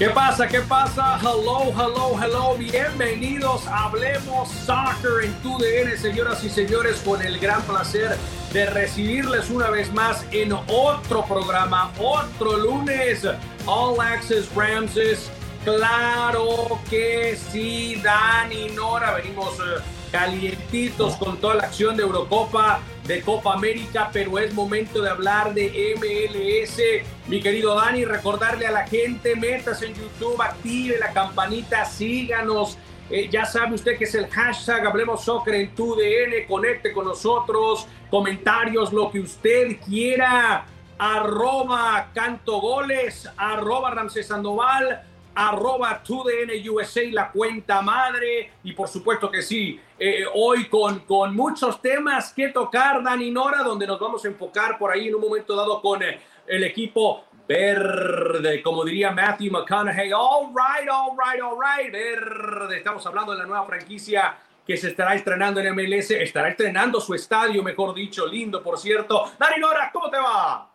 ¿Qué pasa? ¿Qué pasa? Hello, hello, hello. Bienvenidos Hablemos Soccer en tu DN, señoras y señores, con el gran placer de recibirles una vez más en otro programa, otro lunes, All Access Ramses. Claro que sí, Dani Nora, venimos eh, calientitos con toda la acción de Eurocopa, de Copa América, pero es momento de hablar de MLS. Mi querido Dani, recordarle a la gente, metas en YouTube, active la campanita, síganos. Eh, ya sabe usted que es el hashtag Hablemos Soccer en tu DN, conecte con nosotros, comentarios, lo que usted quiera. Arroba Canto Goles, arroba Ramsés Sandoval, arroba 2DN USA, la cuenta madre. Y por supuesto que sí, eh, hoy con, con muchos temas que tocar, Dani Nora, donde nos vamos a enfocar por ahí en un momento dado con eh, el equipo verde, como diría Matthew McConaughey. All right, all right, all right, verde. Estamos hablando de la nueva franquicia que se estará estrenando en MLS, estará estrenando su estadio, mejor dicho, lindo, por cierto. Dani Nora, ¿cómo te va?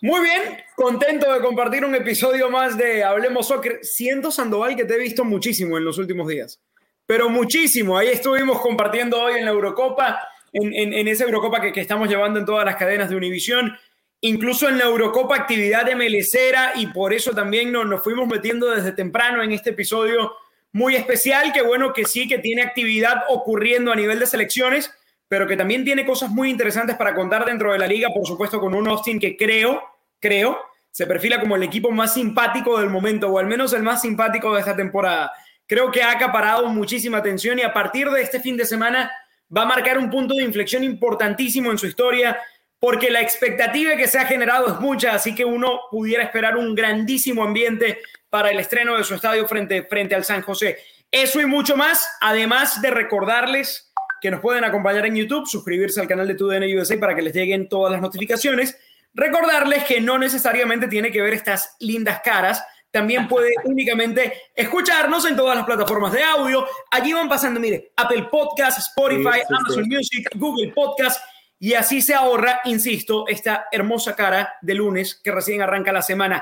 Muy bien, contento de compartir un episodio más de Hablemos Soccer. Siento, Sandoval, que te he visto muchísimo en los últimos días, pero muchísimo. Ahí estuvimos compartiendo hoy en la Eurocopa, en, esa Eurocopa que, que estamos llevando en todas las cadenas de Univisión, incluso en la Eurocopa actividad de Melecera y por eso también nos, nos fuimos metiendo desde temprano en este episodio muy especial, que bueno que sí, que tiene actividad ocurriendo a nivel de selecciones, pero que también tiene cosas muy interesantes para contar dentro de la liga, por supuesto con un Austin que creo, creo, se perfila como el equipo más simpático del momento, o al menos el más simpático de esta temporada. Creo que ha acaparado muchísima atención y a partir de este fin de semana va a marcar un punto de inflexión importantísimo en su historia, porque la expectativa que se ha generado es mucha, así que uno pudiera esperar un grandísimo ambiente para el estreno de su estadio frente, frente al San José. Eso y mucho más, además de recordarles que nos pueden acompañar en YouTube, suscribirse al canal de TUDN USA para que les lleguen todas las notificaciones. Recordarles que no necesariamente tiene que ver estas lindas caras, también puede únicamente escucharnos en todas las plataformas de audio. Allí van pasando, mire, Apple Podcast, Spotify, Sí, sí, Amazon sí. Music, Google Podcast, y así se ahorra, insisto, esta hermosa cara de lunes que recién arranca la semana.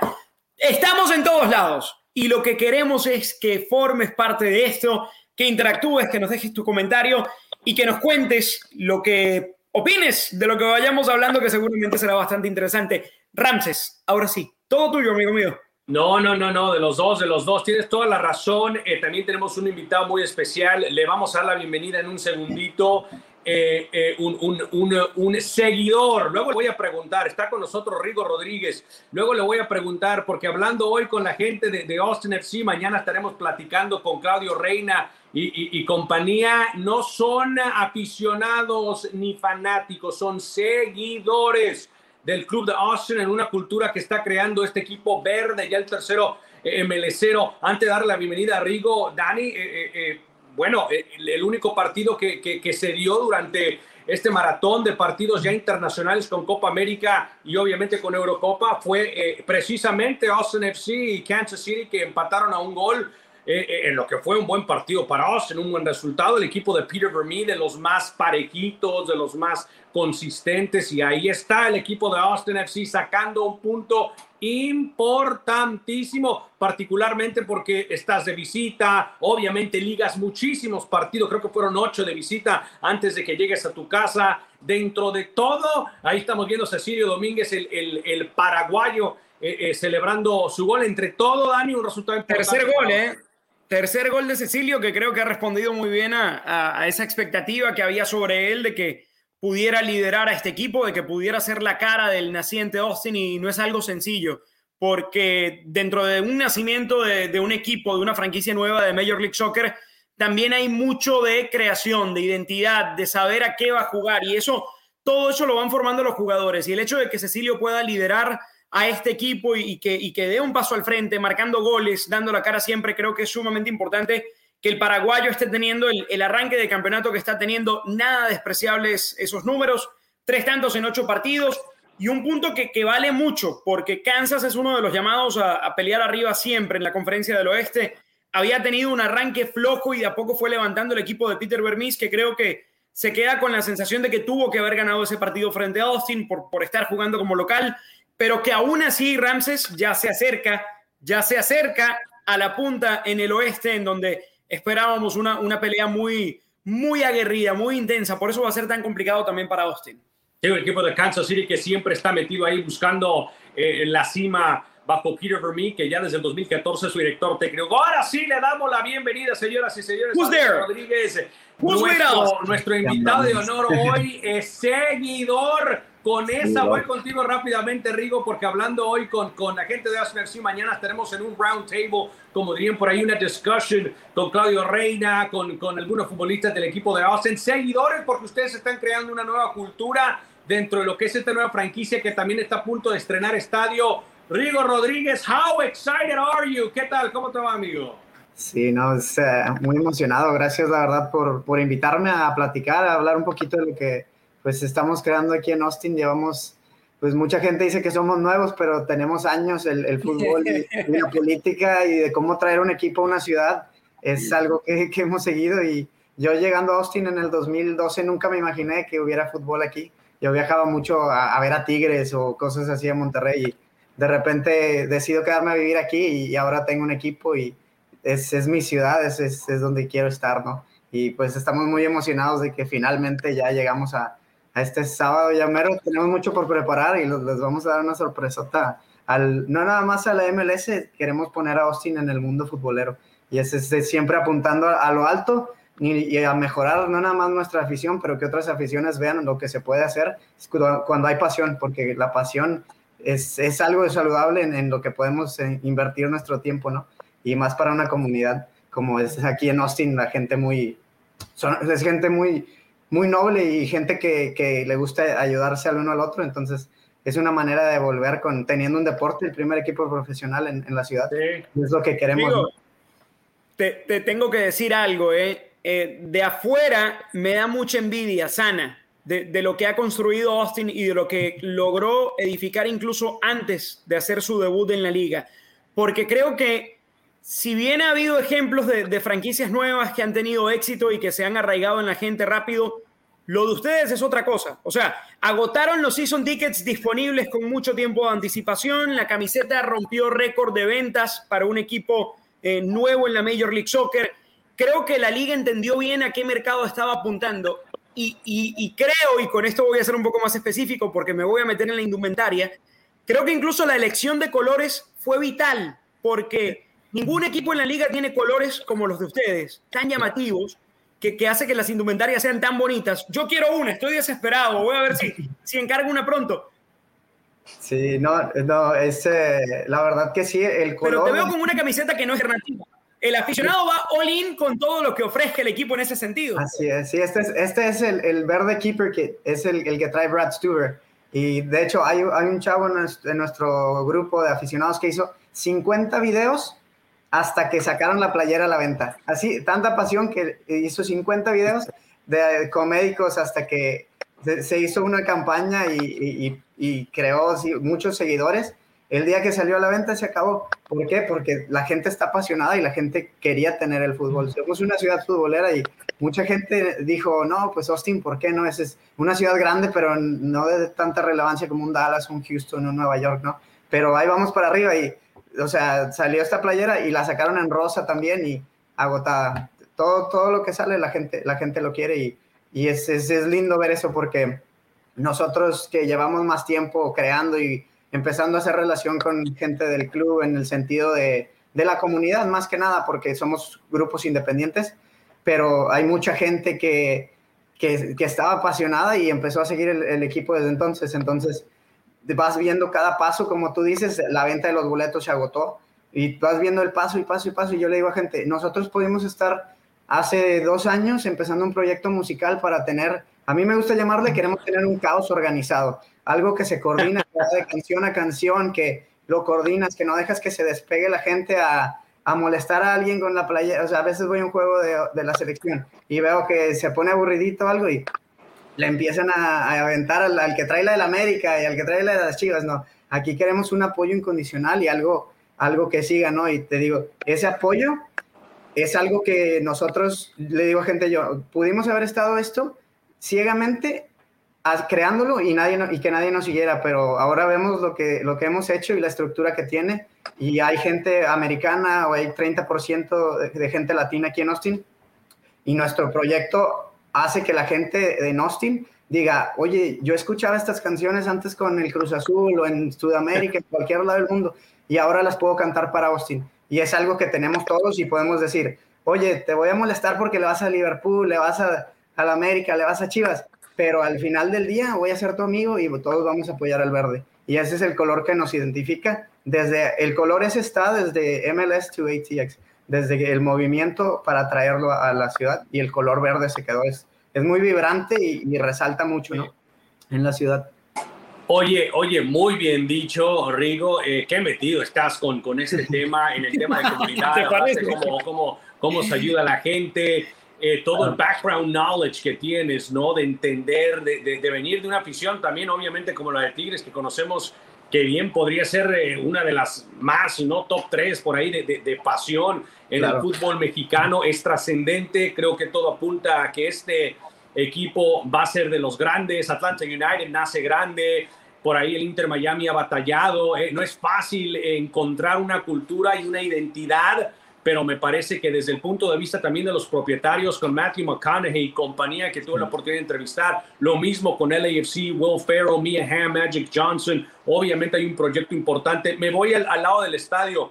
Estamos en todos lados y lo que queremos es que formes parte de esto, que interactúes, que nos dejes tu comentario y que nos cuentes lo que opines de lo que vayamos hablando, que seguramente será bastante interesante. Ramses, ahora sí, todo tuyo, amigo mío. No, no, no, no, de los dos, de los dos. Tienes toda la razón. Eh, también tenemos un invitado muy especial. Le vamos a dar la bienvenida en un segundito. Eh, eh, un, un, un, seguidor. Luego le voy a preguntar, está con nosotros Rigo Rodríguez. Luego le voy a preguntar, porque hablando hoy con la gente de, de Austin FC, mañana estaremos platicando con Claudio Reina y, compañía no son aficionados ni fanáticos, son seguidores del club de Austin en una cultura que está creando este equipo verde, ya el tercero eh, MLCero. Antes de darle la bienvenida a Rigo, Dani, eh, eh, bueno, el, único partido que, que se dio durante este maratón de partidos ya internacionales con Copa América y obviamente con Eurocopa fue eh, precisamente Austin FC y Kansas City que empataron a un gol. Eh, eh, en lo que fue un buen partido para Austin, un buen resultado. El equipo de Peter Vermeer, de los más parejitos, de los más consistentes, y ahí está el equipo de Austin FC sacando un punto importantísimo, particularmente porque estás de visita, obviamente ligas muchísimos partidos, creo que fueron ocho de visita antes de que llegues a tu casa. Dentro de todo, ahí estamos viendo a Cecilio Domínguez, el, el, paraguayo, eh, eh, celebrando su gol. Entre todo, Dani, un resultado importante. Tercer gol, ¿eh? Tercer gol de Cecilio, que creo que ha respondido muy bien a, esa expectativa que había sobre él de que pudiera liderar a este equipo, de que pudiera ser la cara del naciente Austin y no es algo sencillo, porque dentro de un nacimiento de, un equipo, de una franquicia nueva de Major League Soccer, también hay mucho de creación, de identidad, de saber a qué va a jugar y eso, todo eso lo van formando los jugadores y el hecho de que Cecilio pueda liderar a este equipo y, que, dé un paso al frente, marcando goles, dando la cara siempre, creo que es sumamente importante que el paraguayo esté teniendo el, arranque de campeonato que está teniendo, nada despreciables esos números, tres tantos en ocho partidos. Y un punto que, vale mucho, porque Kansas es uno de los llamados a, pelear arriba siempre en la conferencia del oeste. Había tenido un arranque flojo y de a poco fue levantando el equipo de Peter Vermis, que creo que se queda con la sensación de que tuvo que haber ganado ese partido frente a Austin por estar jugando como local, pero que aún así Ramses ya se acerca, ya se acerca a la punta en el oeste, en donde esperábamos una, una pelea muy, muy aguerrida, muy intensa. Por eso va a ser tan complicado también para Austin. Sí, el equipo de Kansas City que siempre está metido ahí buscando eh, la cima bajo Peter Vermeer, que ya desde el 2014 es su director técnico. Ahora sí le damos la bienvenida, señoras y señores. Who's there? Rodríguez. Nuestro, nuestro invitado de honor hoy es seguidor con esa voy contigo rápidamente, Rigo, porque hablando hoy con, con la gente de Arsenal, mañana estaremos en un round table, como dirían por ahí, una discussion con Claudio Reina, con, con algunos futbolistas del equipo de Austin, seguidores, porque ustedes están creando una nueva cultura dentro de lo que es esta nueva franquicia que también está a punto de estrenar estadio. Rigo Rodríguez, how excited are you? ¿Qué tal? ¿Cómo te va, amigo? Sí, no, es, eh, muy emocionado. Gracias, la verdad, por, por invitarme a platicar, a hablar un poquito de lo que pues estamos creando aquí en Austin, llevamos, pues mucha gente dice que somos nuevos, pero tenemos años, el, el fútbol y, la política y de cómo traer un equipo a una ciudad es algo que, que, hemos seguido y yo llegando a Austin en el 2012 nunca me imaginé que hubiera fútbol aquí. Yo viajaba mucho a, ver a Tigres o cosas así a Monterrey y de repente decido quedarme a vivir aquí y ahora tengo un equipo y es, es mi ciudad, es, es, es donde quiero estar, ¿no? Y pues estamos muy emocionados de que finalmente ya llegamos a este sábado ya mero. Tenemos mucho por preparar y les vamos a dar una sorpresota. Al, no nada más a la MLS, queremos poner a Austin en el mundo futbolero. Y es, es siempre apuntando a, lo alto y, a mejorar no nada más nuestra afición, pero que otras aficiones vean lo que se puede hacer cuando, hay pasión, porque la pasión es, es algo saludable en, en, lo que podemos eh, invertir nuestro tiempo, ¿no? Y más para una comunidad como es aquí en Austin, la gente muy, son, es gente muy, muy noble y gente que, que, le gusta ayudarse al uno al otro, entonces es una manera de volver con teniendo un deporte, el primer equipo profesional en, en la ciudad. Es lo que queremos. te, te, tengo que decir algo, ¿eh? ¿eh? de afuera me da mucha envidia sana de, de, lo que ha construido Austin y de lo que logró edificar incluso antes de hacer su debut en la liga, porque creo que si bien ha habido ejemplos de, franquicias nuevas que han tenido éxito y que se han arraigado en la gente rápido, lo de ustedes es otra cosa. O sea, agotaron los season tickets disponibles con mucho tiempo de anticipación, la camiseta rompió récord de ventas para un equipo eh, nuevo en la Major League Soccer. Creo que la liga entendió bien a qué mercado estaba apuntando y, y creo, y con esto voy a ser un poco más específico porque me voy a meter en la indumentaria, creo que incluso la elección de colores fue vital porque Ningún equipo en la liga tiene colores como los de ustedes, tan llamativos, que, que, hace que las indumentarias sean tan bonitas. Yo quiero una, estoy desesperado, voy a ver si, si encargo una pronto. Sí, no, no, es eh, la verdad que sí, el color... Pero te veo con una camiseta que no es alternativa. el aficionado va all in con todo lo que ofrezca el equipo en ese sentido. Así es, sí, este es, este es el, el verde keeper que es el, el, que trae Brad Stuber. Y de hecho hay, hay un chavo en nuestro, en nuestro, grupo de aficionados que hizo 50 videos hasta que sacaron la playera a la venta. Así, tanta pasión que hizo 50 videos de comédicos hasta que se, hizo una campaña y, y, y creó muchos seguidores el día que salió a la venta se acabó. ¿Por qué? Porque la gente está apasionada y la gente quería tener el fútbol. Somos una ciudad futbolera y mucha gente dijo, no, pues Austin, ¿por qué no? Es, una ciudad grande, pero no de tanta relevancia como un Dallas, un Houston, un Nueva York, ¿no? Pero ahí vamos para arriba y, o sea, salió esta playera y la sacaron en rosa también y agotada. Todo, todo lo que sale la gente, la gente lo quiere y, y es, es, lindo ver eso porque nosotros que llevamos más tiempo creando y empezando a hacer relación con gente del club en el sentido de, de la comunidad, más que nada, porque somos grupos independientes, pero hay mucha gente que, que, que estaba apasionada y empezó a seguir el, el, equipo desde entonces. Entonces, vas viendo cada paso, como tú dices, la venta de los boletos se agotó y vas viendo el paso y paso y paso. Y yo le digo a gente, nosotros pudimos estar hace dos años empezando un proyecto musical para tener, a mí me gusta llamarle, queremos tener un caos organizado algo que se coordina de canción a canción, que lo coordinas, que no dejas que se despegue la gente a, a molestar a alguien con la playa. O sea, a veces voy a un juego de, de la selección y veo que se pone aburridito algo y le empiezan a, aventar al, al, que trae la de la América y al que trae la de las Chivas. No, aquí queremos un apoyo incondicional y algo, algo que siga, ¿no? Y te digo, ese apoyo es algo que nosotros, le digo a gente yo, pudimos haber estado esto ciegamente creándolo y, nadie, y que nadie nos siguiera, pero ahora vemos lo que, lo que hemos hecho y la estructura que tiene, y hay gente americana o hay 30% de, de gente latina aquí en Austin, y nuestro proyecto hace que la gente de Austin diga, oye, yo escuchaba estas canciones antes con el Cruz Azul o en Sudamérica, en cualquier lado del mundo, y ahora las puedo cantar para Austin. Y es algo que tenemos todos y podemos decir, oye, te voy a molestar porque le vas a Liverpool, le vas a, a la América, le vas a Chivas, pero al final del día voy a ser tu amigo y todos vamos a apoyar al verde. Y ese es el color que nos identifica. Desde el color ese está desde MLS to ATX, desde el movimiento para traerlo a la ciudad y el color verde se quedó. Es, es muy vibrante y, y resalta mucho ¿no? en la ciudad. Oye, oye, muy bien dicho, Rigo. Eh, qué metido estás con, con este tema, en el tema de comunidad. Cómo, cómo, cómo se ayuda a la gente. Eh, todo el background knowledge que tienes, ¿no? De entender, de, de, de, venir de una afición también, obviamente, como la de Tigres, que conocemos que bien podría ser eh, una de las más, no top tres por ahí de, de pasión en claro. el fútbol mexicano. Es trascendente, creo que todo apunta a que este equipo va a ser de los grandes. Atlanta United nace grande, por ahí el Inter Miami ha batallado. Eh, no es fácil encontrar una cultura y una identidad pero me parece que desde el punto de vista también de los propietarios con Matthew McConaughey y compañía que tuve la oportunidad de entrevistar, lo mismo con LAFC, Will Ferrell, Mia Hamm, Magic Johnson, obviamente hay un proyecto importante. Me voy al, al lado del estadio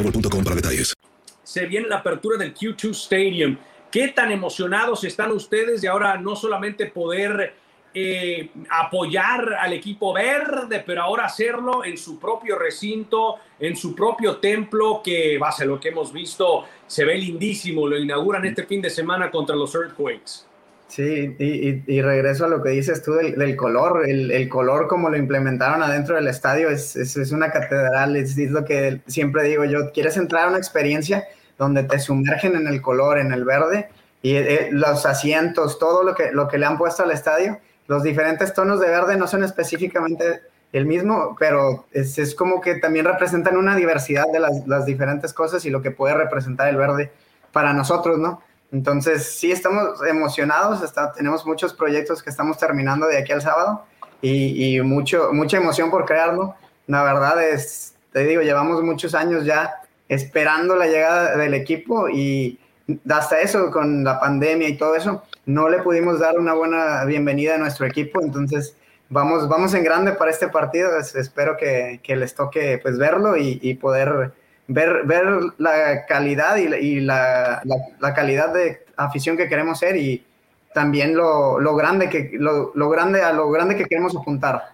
Se viene la apertura del Q2 Stadium. ¿Qué tan emocionados están ustedes de ahora no solamente poder eh, apoyar al equipo verde, pero ahora hacerlo en su propio recinto, en su propio templo, que ser lo que hemos visto, se ve lindísimo, lo inauguran este fin de semana contra los Earthquakes. Sí, y, y, regreso a lo que dices tú del, color, el, color como lo implementaron adentro del estadio es, es, una catedral, es, lo que siempre digo yo, quieres entrar a una experiencia donde te sumergen en el color, en el verde, y eh, los asientos, todo lo que, lo que le han puesto al estadio, los diferentes tonos de verde no son específicamente el mismo, pero es como que también representan una diversidad de las, las diferentes cosas y lo que puede representar el verde para nosotros, ¿no? Entonces, sí estamos emocionados, tenemos muchos proyectos que estamos terminando de aquí al sábado y, mucho, mucha emoción por crearlo. La verdad es, te digo, llevamos muchos años ya esperando la llegada del equipo y hasta eso, con la pandemia y todo eso, no le pudimos dar una buena bienvenida a nuestro equipo, entonces vamos, vamos en grande para este partido, espero que, les toque pues verlo y poder ver, ver la calidad y, y la, la, la, calidad de afición que queremos ser y también lo, lo grande que lo, lo, grande a lo grande que queremos apuntar.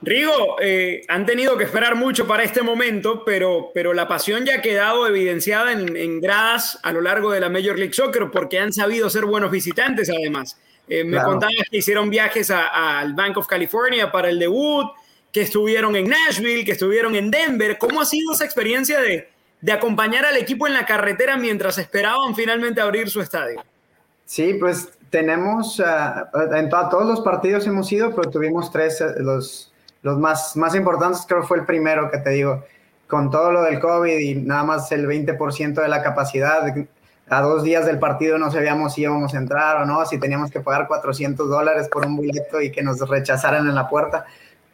Rigo, eh, han tenido que esperar mucho para este momento, pero, pero la pasión ya ha quedado evidenciada en, en, gradas a lo largo de la Major League Soccer porque han sabido ser buenos visitantes además. Eh, me claro. contabas que hicieron viajes al Bank of California para el debut, que estuvieron en Nashville, que estuvieron en Denver. ¿Cómo ha sido esa experiencia de, de acompañar al equipo en la carretera mientras esperaban finalmente abrir su estadio? Sí, pues tenemos, uh, en to todos los partidos hemos ido, pero tuvimos tres, uh, los, los más, más importantes creo fue el primero que te digo, con todo lo del COVID y nada más el 20% de la capacidad, a dos días del partido no sabíamos si íbamos a entrar o no, si teníamos que pagar 400 dólares por un boleto y que nos rechazaran en la puerta.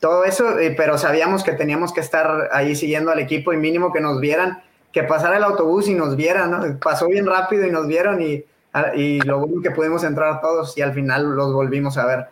Todo eso, eh, pero sabíamos que teníamos que estar ahí siguiendo al equipo y mínimo que nos vieran, que pasara el autobús y nos vieran, ¿no? Pasó bien rápido y nos vieron y, y lo bueno que pudimos entrar todos y al final los volvimos a ver.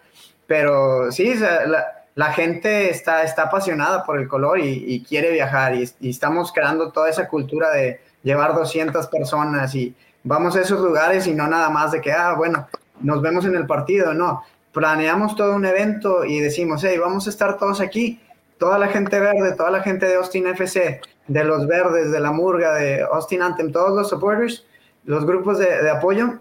Pero sí, la, la gente está, está apasionada por el color y, y quiere viajar y, y estamos creando toda esa cultura de llevar 200 personas y, vamos a esos lugares y no nada más de que, ah, bueno, nos vemos en el partido, no. Planeamos todo un evento y decimos, hey, vamos a estar todos aquí, toda la gente verde, toda la gente de Austin FC, de los verdes, de la Murga, de Austin Anthem, todos los supporters, los grupos de, apoyo,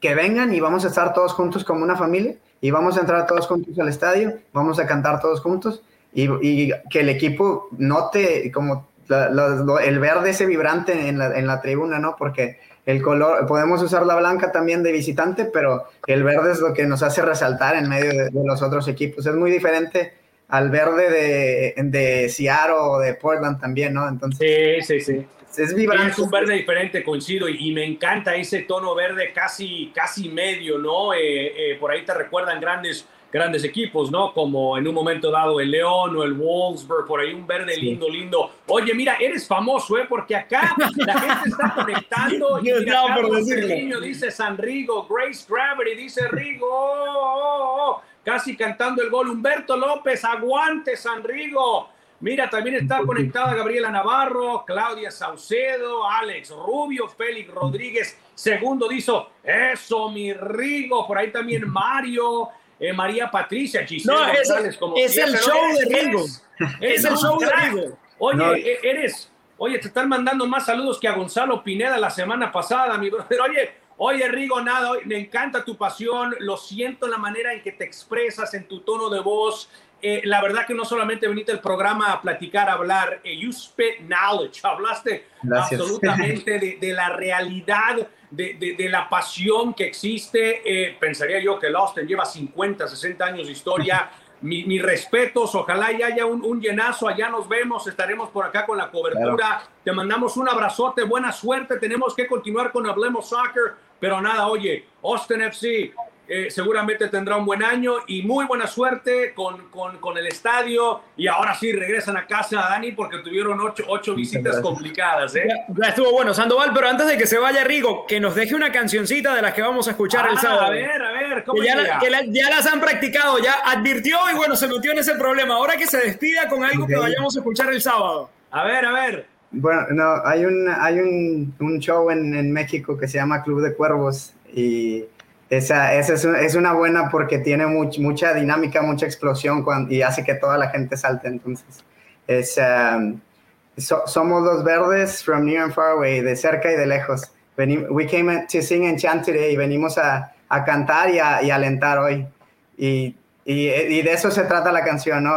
que vengan y vamos a estar todos juntos como una familia y vamos a entrar todos juntos al estadio, vamos a cantar todos juntos y, que el equipo note como el verde ese vibrante en la, en la tribuna, ¿no? Porque el color, podemos usar la blanca también de visitante, pero el verde es lo que nos hace resaltar en medio de, de los otros equipos. Es muy diferente al verde de, de Seattle o de Portland también, ¿no? Entonces, sí, sí, sí. Es vibrante. Es un verde diferente, coincido, y, y, me encanta ese tono verde casi, casi medio, ¿no? Eh, eh, por ahí te recuerdan grandes grandes equipos, ¿no? Como en un momento dado el León o el Wolfsburg, por ahí un verde lindo, sí. lindo. Oye, mira, eres famoso, ¿eh? Porque acá la gente está conectando y mira, Carlos Cerviño dice San Rigo, Grace Gravity dice Rigo, oh, oh, oh, casi cantando el gol. Humberto López, aguante San Rigo. Mira, también está conectada Gabriela Navarro, Claudia Saucedo, Alex Rubio, Félix Rodríguez. Segundo dice, eso, mi Rigo. Por ahí también Mario eh, María Patricia, Giselle no, González, es, como es el show eres, de. Eres, eres es el show crack. de Rigo. Oye, no. E-, eres, oye, te están mandando más saludos que a Gonzalo Pineda la semana pasada, mi brother. Oye, oye, Rigo, nada, me encanta tu pasión, lo siento en la manera en que te expresas, en tu tono de voz. Eh, la verdad que no solamente veniste al programa a platicar, a hablar, eh, you spit knowledge, hablaste Gracias. absolutamente de, de la realidad de, de, de, la pasión que existe. Eh, pensaría yo que el Austin lleva 50, 60 años de historia. Mi, mis respetos, ojalá y haya un, un, llenazo, allá nos vemos, estaremos por acá con la cobertura. Claro. Te mandamos un abrazote, buena suerte, tenemos que continuar con Hablemos Soccer, pero nada, oye, Austin FC, eh, seguramente tendrá un buen año y muy buena suerte con, con, con, el estadio. Y ahora sí regresan a casa, Dani, porque tuvieron ocho, ocho visitas complicadas. ¿eh? Ya, ya, estuvo bueno, Sandoval, pero antes de que se vaya Rigo, que nos deje una cancioncita de las que vamos a escuchar ah, el sábado. A ver, a ver, ¿cómo que ya, la, que la, ya, las han practicado, ya advirtió y bueno, se metió en ese problema. Ahora que se despida con algo okay. que vayamos a escuchar el sábado. A ver, a ver. Bueno, no, hay un, hay un, un show en, en México que se llama Club de Cuervos y esa, esa es, es, una buena porque tiene much, mucha dinámica, mucha explosión cuando, y hace que toda la gente salte. Entonces, es, um, so, somos los verdes from near and far away, de cerca y de lejos. Venim, we came to sing and chant today y venimos a, a cantar y a, y alentar hoy. Y, y, y, de eso se trata la canción, ¿no?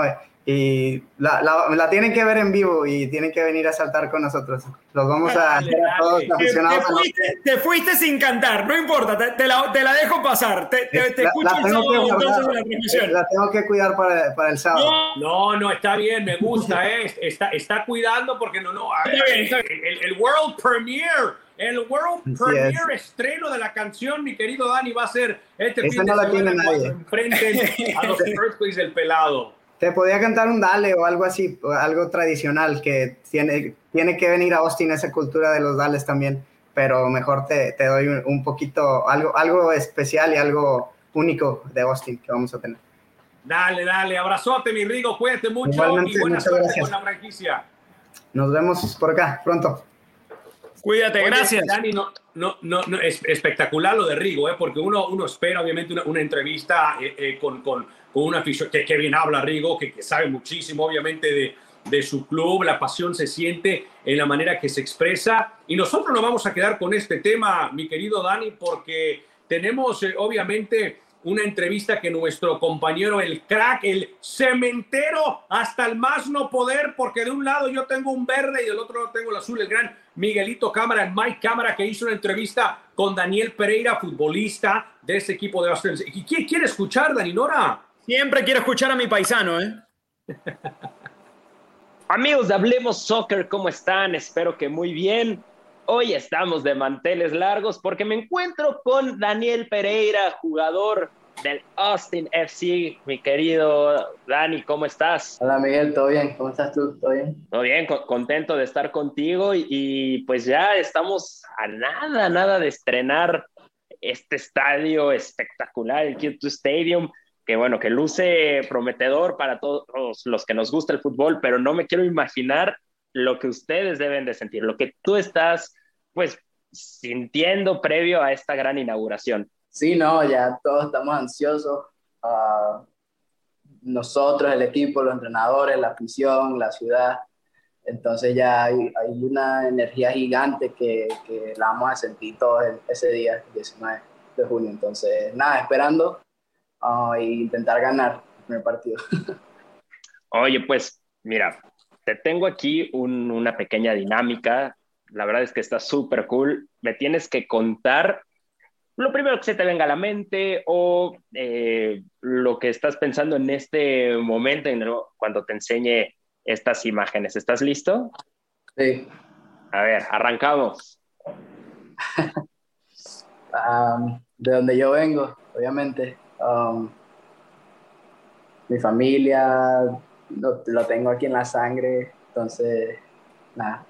Y la, la, la, tienen que ver en vivo y tienen que venir a saltar con nosotros. Los vamos a hacer a todos aficionados. Te, te, fuiste, te, fuiste, sin cantar, no importa, te, te la, la, dejo pasar. Te, te la, escucho la el sábado entonces la transmisión. La tengo que cuidar para, para el sábado. No, no, está bien, me gusta, eh. está, está cuidando porque no, no. El, el, el World Premiere el World Premiere estreno de la canción, mi querido Dani, va a ser este Esa fin no la tiene nadie. enfrente a los Earthquakes del pelado. Te podía cantar un dale o algo así, algo tradicional que tiene, tiene que venir a Austin esa cultura de los dales también, pero mejor te, te doy un, poquito, algo, algo especial y algo único de Austin que vamos a tener. Dale, dale, abrazote mi Rigo, cuídate mucho y buena suerte con la franquicia. Nos vemos por acá pronto. Cuídate, gracias. Dani, no, no, no, es espectacular lo de Rigo, ¿eh? porque uno, uno espera obviamente una, una entrevista eh, eh, con, con, con, una afición que, que, bien habla Rigo, que, que sabe muchísimo obviamente de, de, su club, la pasión se siente en la manera que se expresa. Y nosotros nos vamos a quedar con este tema, mi querido Dani, porque tenemos eh, obviamente una entrevista que nuestro compañero, el crack, el cementero, hasta el más no poder, porque de un lado yo tengo un verde y del otro lado tengo el azul, el gran Miguelito Cámara, el Mike Cámara, que hizo una entrevista con Daniel Pereira, futbolista de ese equipo de. ¿Y quién quiere escuchar, Dani Nora? Siempre quiero escuchar a mi paisano, ¿eh? Amigos de Hablemos Soccer, ¿cómo están? Espero que muy bien. Hoy estamos de manteles largos porque me encuentro con Daniel Pereira, jugador del Austin FC. Mi querido Dani, ¿cómo estás? Hola Miguel, ¿todo bien? ¿Cómo estás tú? ¿Todo bien? Todo bien, contento de estar contigo y, pues ya estamos a nada, nada de estrenar este estadio espectacular, el Q2 Stadium que bueno, que luce prometedor para todos los que nos gusta el fútbol, pero no me quiero imaginar lo que ustedes deben de sentir, lo que tú estás, pues, sintiendo previo a esta gran inauguración. Sí, no, ya todos estamos ansiosos. Uh, nosotros, el equipo, los entrenadores, la afición, la ciudad. Entonces ya hay, hay una energía gigante que, que, la vamos a sentir todos ese día, 19 de junio. Entonces, nada, esperando uh, e intentar ganar el primer partido. Oye, pues mira, te tengo aquí una pequeña dinámica. La verdad es que está súper cool. Me tienes que contar lo primero que se te venga a la mente o eh, lo que estás pensando en este momento cuando te enseñe estas imágenes. ¿Estás listo? Sí. A ver, arrancamos. Um, de donde yo vengo, obviamente. Um, mi familia, lo, lo, tengo aquí en la sangre, entonces, nada.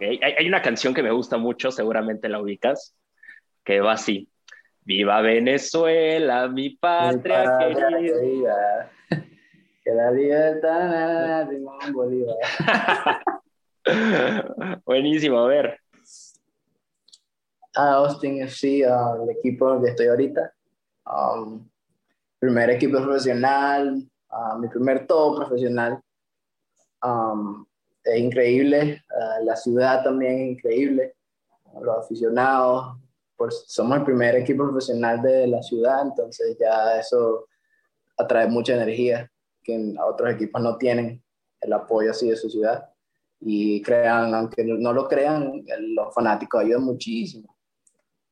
Hay, hay, una canción que me gusta mucho, seguramente la ubicas, que va así. Viva Venezuela, mi patria, mi patria querida. Que la libertad, Simón Bolívar. Buenísimo, a ver. A Austin FC, uh, el equipo donde estoy ahorita. Um, primer equipo profesional, mi primer todo profesional. Um, es increíble, uh, la ciudad también es increíble, los aficionados, pues somos el primer equipo profesional de la ciudad, entonces ya eso atrae mucha energía que otros equipos no tienen el apoyo así de su ciudad. Y crean, aunque no lo crean, los fanáticos ayudan muchísimo.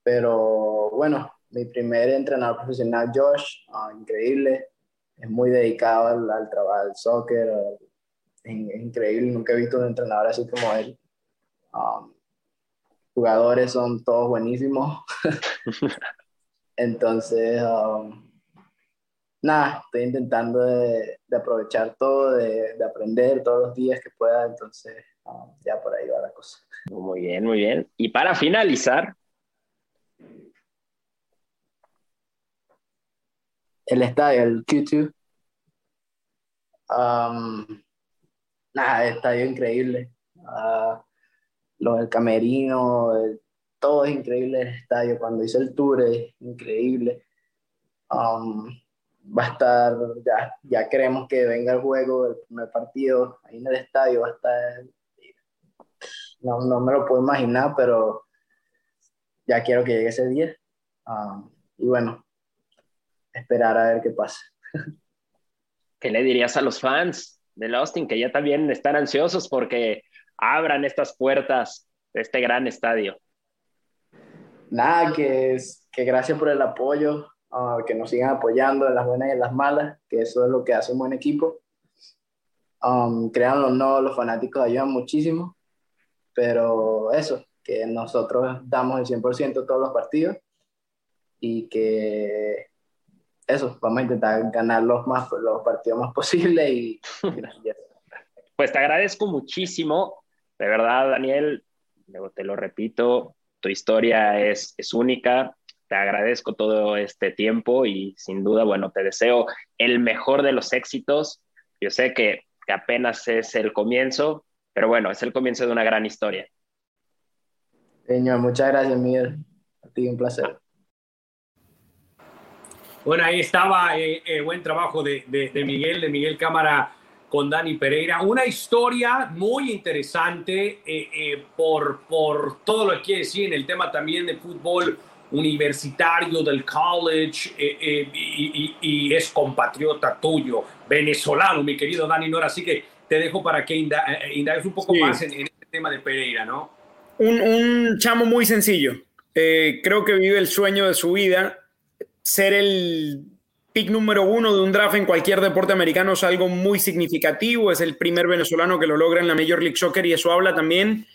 Pero bueno, mi primer entrenador profesional, Josh, uh, increíble, es muy dedicado al, trabajo, al soccer, es, increíble, nunca he visto un entrenador así como él. Um, jugadores son todos buenísimos. Entonces, um, nada, estoy intentando de, aprovechar todo, de, aprender todos los días que pueda, entonces um, ya por ahí va la cosa. Muy bien, muy bien. Y para finalizar, el estadio, el Q2. Um, nada, estadio increíble. Uh, lo del camerino, todo es increíble el estadio. Cuando hice el tour es increíble. Um, va a estar, ya, ya queremos que venga el juego, el primer partido ahí en el estadio va a estar, no, no me lo puedo imaginar, pero ya quiero que llegue ese día. Um, y bueno, esperar a ver qué pasa. ¿Qué le dirías a los fans del Austin que ya también están ansiosos porque abran estas puertas de este gran estadio? Nada, que, es, que gracias por el apoyo, ah, que nos sigan apoyando en las buenas y en las malas, que eso es lo que hace un buen equipo. Um, créanlo o no, los fanáticos ayudan muchísimo, pero eso, que nosotros damos el 100% todos los partidos y que eso, vamos a intentar ganar los, más, los partidos más posibles y, Pues te agradezco muchísimo, de verdad, Daniel, te lo repito, tu historia es, es única, te agradezco todo este tiempo y sin duda, bueno, te deseo el mejor de los éxitos. Yo sé que, que apenas es el comienzo, pero bueno, es el comienzo de una gran historia. Señor, muchas gracias, Miguel. A ti un placer. Bueno, ahí estaba eh, eh, buen trabajo de, de, Miguel, de Miguel Cámara con Dani Pereira. Una historia muy interesante eh, por, por todo lo que quiere decir en el tema también de fútbol universitario del college y, y, es compatriota tuyo, venezolano, mi querido Dani Nora. Así que te dejo para que indagues un poco más en, este tema de Pereira, ¿no? Un, un chamo muy sencillo. creo que vive el sueño de su vida ser el pick número uno de un draft en cualquier deporte americano es algo muy significativo. Es el primer venezolano que lo logra en la Major League Soccer y eso habla también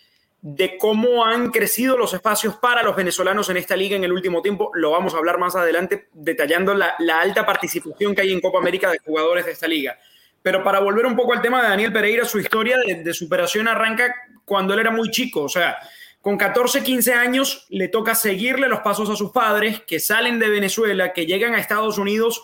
de cómo han crecido los espacios para los venezolanos en esta liga en el último tiempo. Lo vamos a hablar más adelante detallando la, alta participación que hay en Copa América de jugadores de esta liga. Pero para volver un poco al tema de Daniel Pereira, su historia de, de superación arranca cuando él era muy chico. O sea, con 14, 15 años le toca seguirle los pasos a sus padres que salen de Venezuela, que llegan a Estados Unidos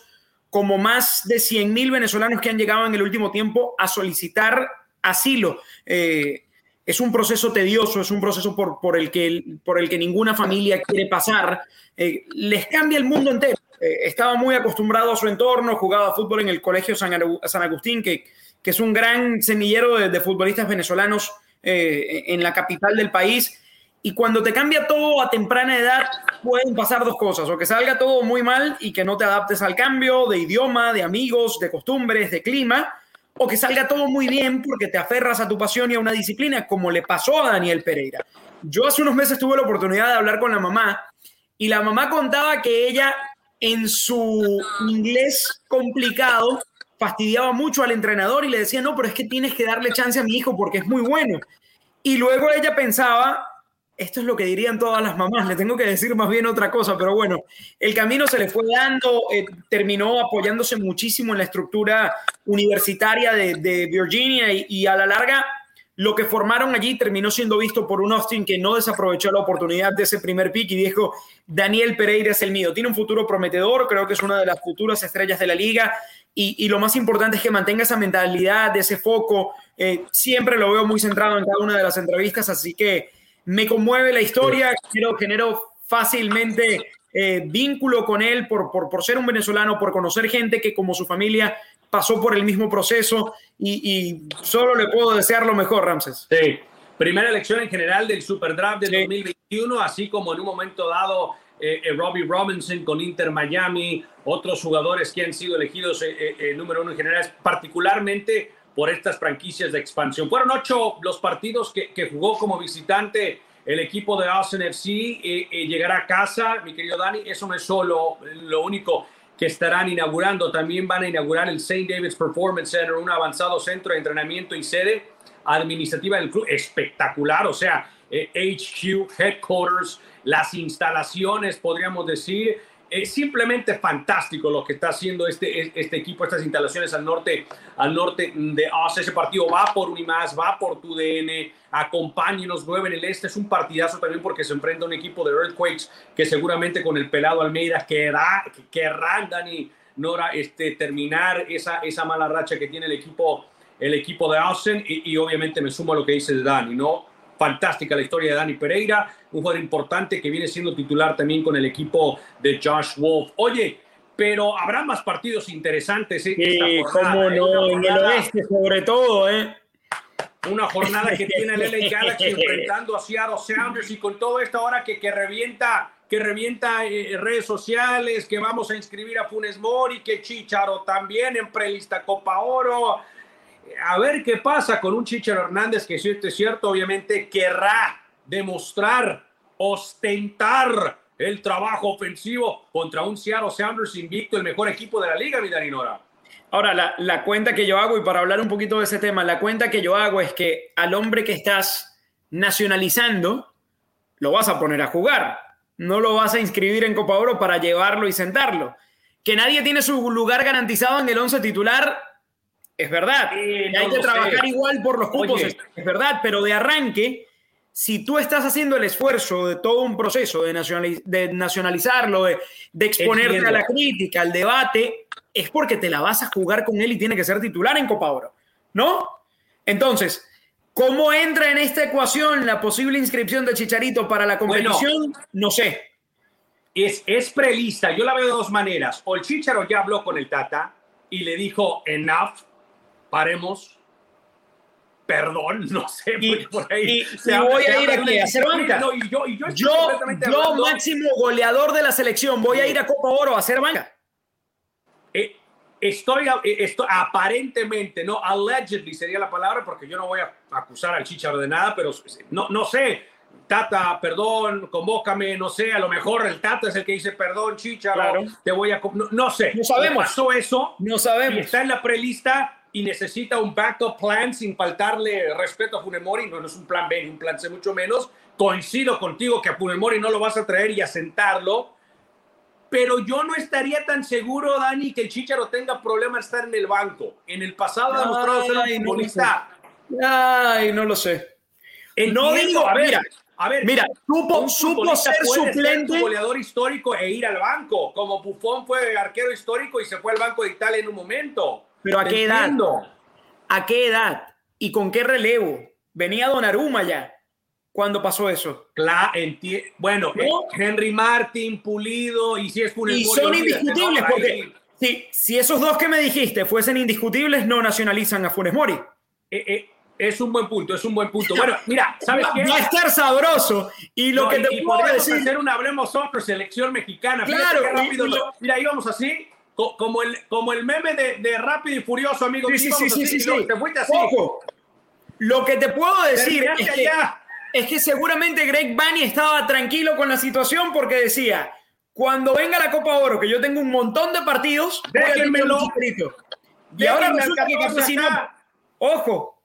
como más de 100 mil venezolanos que han llegado en el último tiempo a solicitar asilo. Eh, es un proceso tedioso, es un proceso por, por, el, que, por el que ninguna familia quiere pasar. Eh, les cambia el mundo entero. Eh, estaba muy acostumbrado a su entorno, jugaba fútbol en el Colegio San, Agustín, que, que, es un gran semillero de futbolistas venezolanos en la capital del país y cuando te cambia todo a temprana edad, pueden pasar dos cosas, o que salga todo muy mal y que no te adaptes al cambio de idioma, de amigos, de costumbres, de clima, o que salga todo muy bien porque te aferras a tu pasión y a una disciplina, como le pasó a Daniel Pereira. Yo hace unos meses tuve la oportunidad de hablar con la mamá y la mamá contaba que ella en su inglés complicado fastidiaba mucho al entrenador y le decía, no, pero es que tienes que darle chance a mi hijo porque es muy bueno. Y luego ella pensaba, esto es lo que dirían todas las mamás, le tengo que decir más bien otra cosa, pero bueno, el camino se le fue dando, eh, terminó apoyándose muchísimo en la estructura universitaria de, Virginia y, a la larga lo que formaron allí terminó siendo visto por un Austin que no desaprovechó la oportunidad de ese primer pick y dijo, Daniel Pereira es el mío, tiene un futuro prometedor, creo que es una de las futuras estrellas de la liga y, lo más importante es que mantenga esa mentalidad, ese foco, eh, siempre lo veo muy centrado en cada una de las entrevistas, así que me conmueve la historia, quiero, genero fácilmente eh, vínculo con él por, por, por, ser un venezolano, por conocer gente que como su familia pasó por el mismo proceso y, solo le puedo desear lo mejor, Ramses. Sí, primera elección en general del Super Draft del 2021, así como en un momento dado eh, eh, Robbie Robinson con Inter Miami, otros jugadores que han sido elegidos número uno en general, particularmente por estas franquicias de expansión. Fueron ocho los partidos que, jugó como visitante el equipo de Austin FC. Eh, eh, llegará a casa, mi querido Dani. Eso no es solo lo único que estarán inaugurando. También van a inaugurar el St. David's Performance Center, un avanzado centro de entrenamiento y sede administrativa del club. Espectacular, o sea, eh, HQ, headquarters, las instalaciones, podríamos decir es simplemente fantástico lo que está haciendo este, este equipo, estas instalaciones al norte, al norte de Oz. Ese partido va por Unimás, va por tu DN, acompáñenos nueve en el este. Es un partidazo también porque se enfrenta a un equipo de Earthquakes que seguramente con el pelado Almeida querrá, querrán, Dani Nora, este, terminar esa, esa mala racha que tiene el equipo, el equipo de Austin. Y, y obviamente me sumo a lo que dice Dani, ¿no? Fantástica la historia de Dani Pereira, un jugador importante que viene siendo titular también con el equipo de Josh Wolf. Oye, pero habrá más partidos interesantes. ¿eh? Sí, cómo ¿eh? no, en el oeste sobre todo, ¿eh? Una jornada que tiene el LA Galaxy enfrentando a Seattle Sounders y con todo esto ahora que, que revienta que revienta eh, redes sociales, que vamos a inscribir a Funes Mori, que Chicharo también en prelista Copa Oro a ver qué pasa con un Chicharo Hernández que, si es cierto, obviamente querrá demostrar, ostentar el trabajo ofensivo contra un Seattle Sounders invicto, el mejor equipo de la liga, mi Darinora. Ahora, la, la, cuenta que yo hago, y para hablar un poquito de ese tema, la cuenta que yo hago es que al hombre que estás nacionalizando, lo vas a poner a jugar. No lo vas a inscribir en Copa Oro para llevarlo y sentarlo que nadie tiene su lugar garantizado en el 11 titular, es verdad. Hay que trabajar sé. igual por los cupos, Oye. es, verdad, pero de arranque, si tú estás haciendo el esfuerzo de todo un proceso de, nacionali- de nacionalizarlo, de, de exponerte Entiendo. a la crítica, al debate, es porque te la vas a jugar con él y tiene que ser titular en Copa Oro, ¿no? Entonces, ¿cómo entra en esta ecuación la posible inscripción de Chicharito para la Bueno. competición? no sé. Es, es prelista, yo la veo de dos maneras. O el Chicharo ya habló con el Tata y le dijo, enough, paremos, perdón, no sé, porque por ahí Y, se y habla- voy se a ir aquí a hacer banca. No, y yo, y yo, Yo, yo, máximo goleador de la selección, voy a ir a Copa Oro a hacer banca. Eh, estoy, eh, estoy aparentemente, no, allegedly sería la palabra, porque yo no voy a acusar al Chicharo de nada, pero no, no sé. Tata, perdón, convócame, no sé, a lo mejor el Tata es el que dice perdón, Chicharo, Claro. te voy a... co-". No, no sé. No sabemos. Pasó eso. No sabemos. Está en la prelista y necesita un backup plan sin faltarle respeto a Funemori. No, no es un plan B ni un plan C, mucho menos. Coincido contigo que a Funemori no lo vas a traer y a sentarlo. Pero yo no estaría tan seguro, Dani, que el Chicharo tenga problema estar en el banco. En el pasado ha demostrado ser un no futbolista. Ay, no lo sé. no Entiendo, digo, a ver, mira, a ver, mira, supo, supo ser suplente. goleador histórico e ir al banco, como Buffon fue arquero histórico y se fue al banco de Italia en un momento. Pero ¿a qué edad? entiendo. ¿A qué edad? ¿Y con qué relevo? Venía Donnarumma ya cuando pasó eso. Claro, bueno, ¿No? eh, Henry Martin, Pulido, y si es Y son indiscutibles porque si, si esos dos que me dijiste fuesen indiscutibles, no nacionalizan a Funes Mori. eh, eh, es un buen punto, es un buen punto. Bueno, mira, ¿sabes va, qué? va a estar sabroso. Y lo No, que te y puedo decir. hacer un Hablemos Soccer, selección mexicana. Fíjate Claro, qué rápido y- lo- Mira, íbamos así, como el, como el meme de, de Rápido y Furioso, amigo. Sí, sí, sí, sí. Te fuiste así. Ojo, lo que te puedo decir es que, allá. es que seguramente Greg Bunny estaba tranquilo con la situación porque decía, cuando venga la Copa Oro, que yo tengo un montón de partidos, Déjenmelo. Y ahora resulta que 14 casi no. acá. Ojo,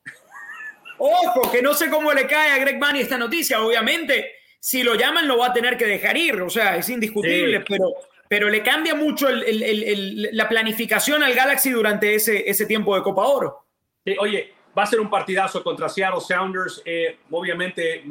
ojo, que no sé cómo le cae a Greg Bunny esta noticia. Obviamente, si lo llaman, lo va a tener que dejar ir. O sea, es indiscutible, Sí. pero, pero le cambia mucho la planificación al Galaxy durante ese, ese tiempo de Copa Oro. Oye, va a ser un partidazo contra Seattle Sounders, eh, obviamente eh,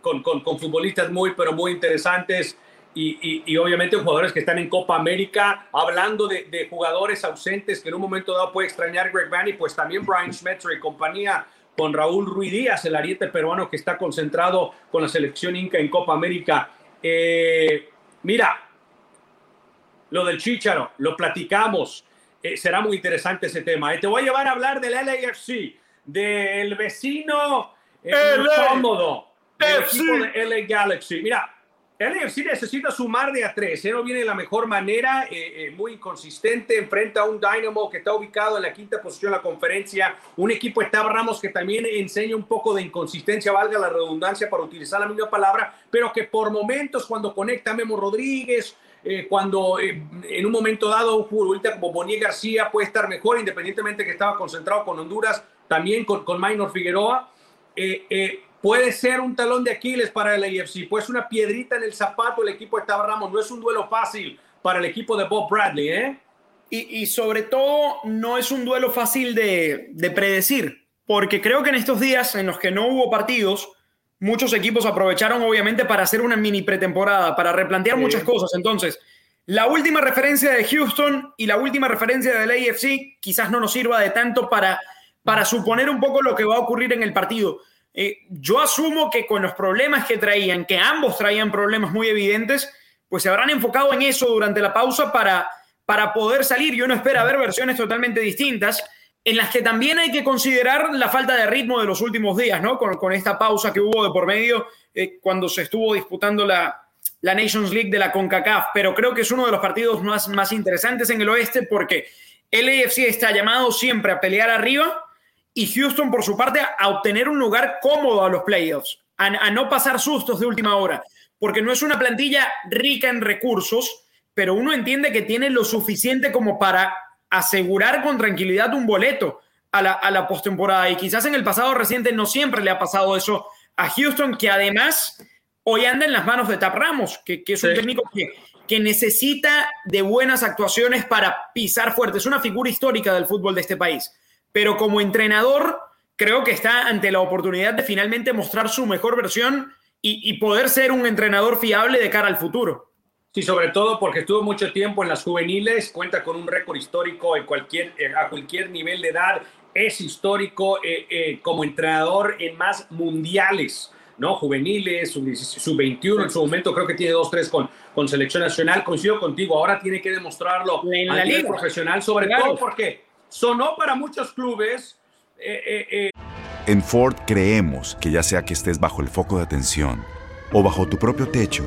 con, con- con futbolistas muy, pero muy interesantes y, y- obviamente jugadores que están en Copa América. Hablando de, de jugadores ausentes que en un momento dado puede extrañar Greg Vanny, pues también Brian Schmetzer y compañía con Raúl Ruiz Díaz, el ariete peruano que está concentrado con la selección Inca en Copa América. Eh, mira, lo del Chicharo, lo platicamos. Eh, será muy interesante ese tema. Eh, te voy a llevar a hablar del LAFC, del vecino eh, LA. cómodo, del equipo de LA Galaxy. Mira, LAFC necesita sumar de a tres. ¿eh? No viene de la mejor manera, muy inconsistente. Enfrenta a un Dynamo que está ubicado en la quinta posición de la conferencia. Un equipo Tab Ramos que también enseña un poco de inconsistencia, valga la redundancia para utilizar la misma palabra, pero que por momentos, cuando conecta Memo Rodríguez, eh, cuando eh, en un momento dado un futbolista como Bonier García puede estar mejor, independientemente que estaba concentrado con Honduras, también con, con Minor Figueroa, eh, eh, puede ser un talón de Aquiles para el AFC, pues una piedrita en el zapato el equipo de Tab Ramos, no es un duelo fácil para el equipo de Bob Bradley, ¿eh? Y, y sobre todo no es un duelo fácil de, de predecir, porque creo que en estos días en los que no hubo partidos, muchos equipos aprovecharon obviamente para hacer una mini pretemporada, para replantear Sí. muchas cosas. Entonces, la última referencia de Houston y la última referencia del AFC quizás no nos sirva de tanto para, para suponer un poco lo que va a ocurrir en el partido. Eh, yo asumo que con los problemas que traían, que ambos traían problemas muy evidentes, pues se habrán enfocado en eso durante la pausa para, para poder salir. Y uno espera ver versiones totalmente distintas, en las que también hay que considerar la falta de ritmo de los últimos días, ¿no? Con, esta pausa que hubo de por medio eh, cuando se estuvo disputando la, la Nations League de la CONCACAF. Pero creo que es uno de los partidos más, más interesantes en el oeste porque el AFC está llamado siempre a pelear arriba y Houston, por su parte, a obtener un lugar cómodo a los playoffs, a, a no pasar sustos de última hora, porque no es una plantilla rica en recursos, pero uno entiende que tiene lo suficiente como para asegurar con tranquilidad un boleto a la, a la postemporada. Y quizás en el pasado reciente no siempre le ha pasado eso a Houston, que además hoy anda en las manos de Tap Ramos, que, que es un técnico que, que necesita de buenas actuaciones para pisar fuerte. Es una figura histórica del fútbol de este país, pero como entrenador creo que está ante la oportunidad de finalmente mostrar su mejor versión y, y poder ser un entrenador fiable de cara al futuro. Sí, sobre todo porque estuvo mucho tiempo en las juveniles, cuenta con un récord histórico en cualquier, eh, a cualquier nivel de edad, es histórico eh, eh, como entrenador en más mundiales. ¿no? Juveniles, sub-21, en su momento creo que tiene dos, tres con, con selección nacional. Coincido contigo, ahora tiene que demostrarlo en la liga profesional, sobre todo porque sonó para muchos clubes. Eh, en Ford creemos que ya sea que estés bajo el foco de atención o bajo tu propio techo,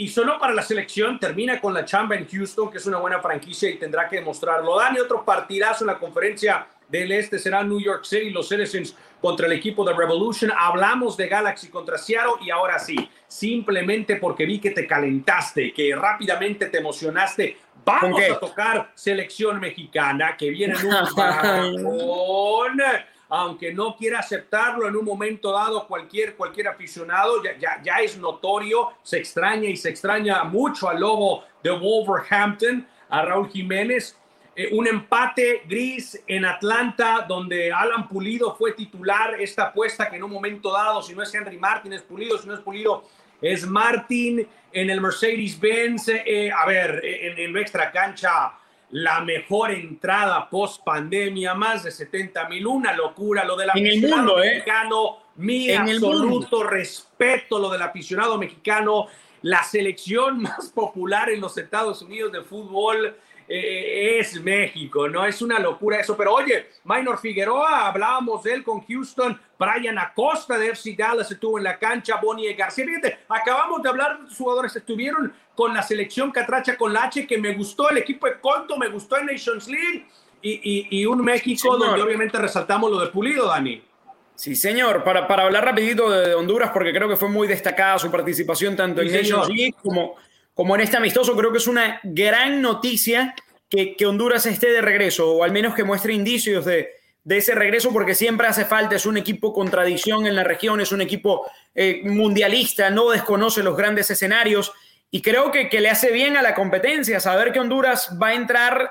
Y solo para la selección, termina con la chamba en Houston, que es una buena franquicia y tendrá que demostrarlo. Dani, otro partidazo en la conferencia del Este será New York City, los Citizens contra el equipo de Revolution. Hablamos de Galaxy contra Seattle y ahora sí, simplemente porque vi que te calentaste, que rápidamente te emocionaste. Vamos a tocar selección mexicana que viene en un aunque no quiera aceptarlo en un momento dado cualquier, cualquier aficionado, ya, ya, ya es notorio, se extraña y se extraña mucho al lobo de Wolverhampton, a Raúl Jiménez, eh, un empate gris en Atlanta, donde Alan Pulido fue titular. Esta apuesta que en un momento dado, si no es Henry Martin, es Pulido, si no es Pulido, es Martin en el Mercedes-Benz. Eh, a ver, en, en nuestra cancha, la mejor entrada post pandemia, más de 70 mil, una locura. Lo del aficionado mundo, ¿eh? mexicano, mi En el absoluto respeto, lo del aficionado mexicano, la selección más popular en los Estados Unidos de fútbol eh, es México, ¿no? Es una locura eso. Pero oye, Minor Figueroa, hablábamos de él con Houston, Brian Acosta de FC Dallas estuvo en la cancha, Bonnie García. Fíjate, acabamos de hablar, los jugadores estuvieron con la selección Catracha con la H, que me gustó el equipo de Conto, me gustó en Nations League, y, y, y un México donde obviamente resaltamos lo de Pulido, Dani. Sí, señor. Para, para hablar rapidito de Honduras, porque creo que fue muy destacada su participación tanto Sí, en Nations. League como, como en este amistoso. Creo que es una gran noticia que, que Honduras esté de regreso, o al menos que muestre indicios de, de ese regreso, porque siempre hace falta. Es un equipo con tradición en la región, es un equipo eh, mundialista, no desconoce los grandes escenarios. Y creo que, que le hace bien a la competencia saber que Honduras va a entrar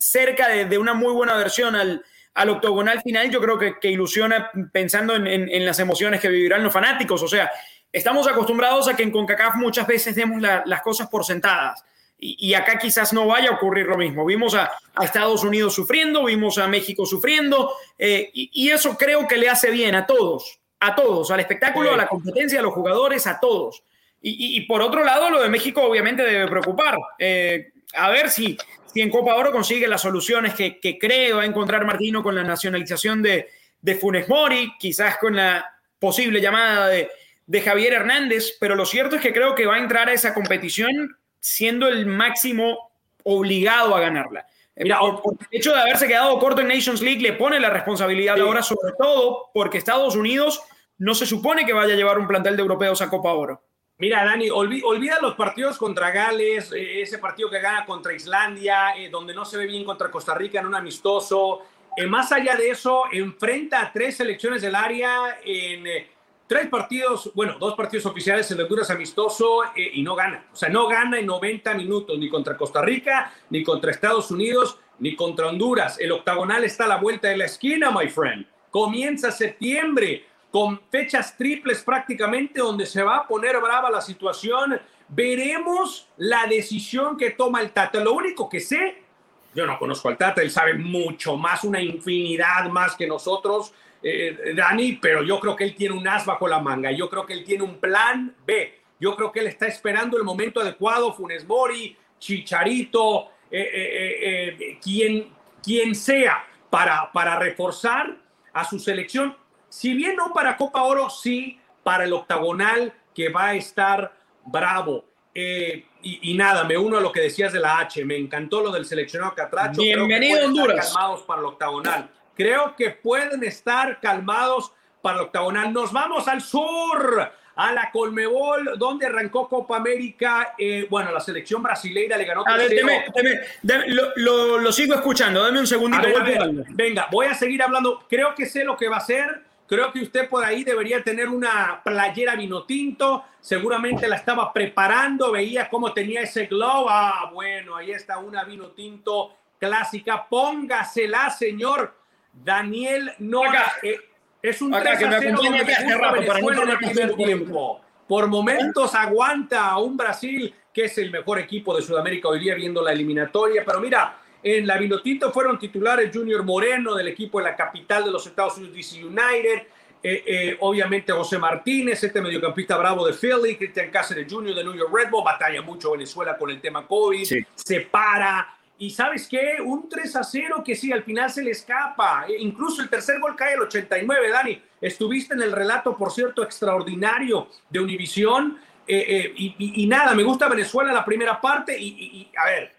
cerca de, de una muy buena versión al, al octogonal final. Yo creo que, que ilusiona pensando en, en- en las emociones que vivirán los fanáticos. O sea, estamos acostumbrados a que en CONCACAF muchas veces demos la- las cosas por sentadas. Y, y acá quizás no vaya a ocurrir lo mismo. Vimos a, a Estados Unidos sufriendo, vimos a México sufriendo, eh, y, y eso creo que le hace bien a todos, a todos, al espectáculo, a la competencia, a los jugadores, a todos. Y, por otro lado, lo de México obviamente debe preocupar. Eh, a ver si, si en Copa Oro consigue las soluciones que, que cree va a encontrar Martino con la nacionalización de, de Funes Mori, quizás con la posible llamada de, de Javier Hernández, pero lo cierto es que creo que va a entrar a esa competición siendo el máximo obligado a ganarla. Mira, por el hecho de haberse quedado corto en Nations League le pone la responsabilidad ahora, sobre todo porque Estados Unidos no se supone que vaya a llevar un plantel de europeos a Copa Oro. Mira, Dani, olvi- olvida los partidos contra Gales, eh, ese partido que gana contra Islandia, eh, donde no se ve bien contra Costa Rica en un amistoso. Eh, más allá de eso, enfrenta a tres selecciones del área en eh, tres partidos, bueno, dos partidos oficiales en Honduras amistoso eh, y no gana. O sea, no gana en 90 minutos, ni contra Costa Rica, ni contra Estados Unidos, ni contra Honduras. El octagonal está a la vuelta de la esquina, my friend. Comienza septiembre con fechas triples prácticamente donde se va a poner brava la situación. Veremos la decisión que toma el Tata. Lo único que sé, yo no conozco al Tata, él sabe mucho más, una infinidad más que nosotros, eh, Dani, pero yo creo que él tiene un as bajo la manga. Yo creo que él tiene un plan B. Yo creo que él está esperando el momento adecuado, Funes Mori, Chicharito, eh, eh, quien, quien sea, para, para reforzar a su selección. Si bien no para Copa Oro, sí para el octagonal que va a estar bravo. Eh, y, y, nada, me uno a lo que decías de la H. Me encantó lo del seleccionado Catracho. Bienvenido Honduras. calmados para el octagonal. Creo que pueden estar calmados para el octagonal. Nos vamos al sur, a la Colmebol, donde arrancó Copa América. Eh, bueno, la selección brasileira le ganó. A ver, deme, deme, deme, lo, lo, lo, sigo escuchando. Dame un segundito. A ver, a ver, venga, voy a seguir hablando. Creo que sé lo que va a hacer Creo que usted por ahí debería tener una playera vino tinto. Seguramente la estaba preparando, veía cómo tenía ese glow. Ah, bueno, ahí está una vino tinto clásica. Póngasela, señor Daniel Nora. Eh, es un Acá, 3 a 0 que me hace rato para no en el primer tiempo. Por momentos aguanta a un Brasil que es el mejor equipo de Sudamérica hoy día viendo la eliminatoria. Pero mira, en la Vinotinto fueron titulares Junior Moreno del equipo de la capital de los Estados Unidos, DC United. Eh, eh, obviamente José Martínez, este mediocampista bravo de Philly, Cristian Cáceres Jr. de New York Red Bull, batalla mucho Venezuela con el tema COVID, sí. se para. Y sabes qué, un 3 a 0 que sí, al final se le escapa. E incluso el tercer gol cae al 89, Dani. Estuviste en el relato, por cierto, extraordinario de Univisión. Eh, eh, y, nada, me gusta Venezuela en la primera parte. Y, a ver,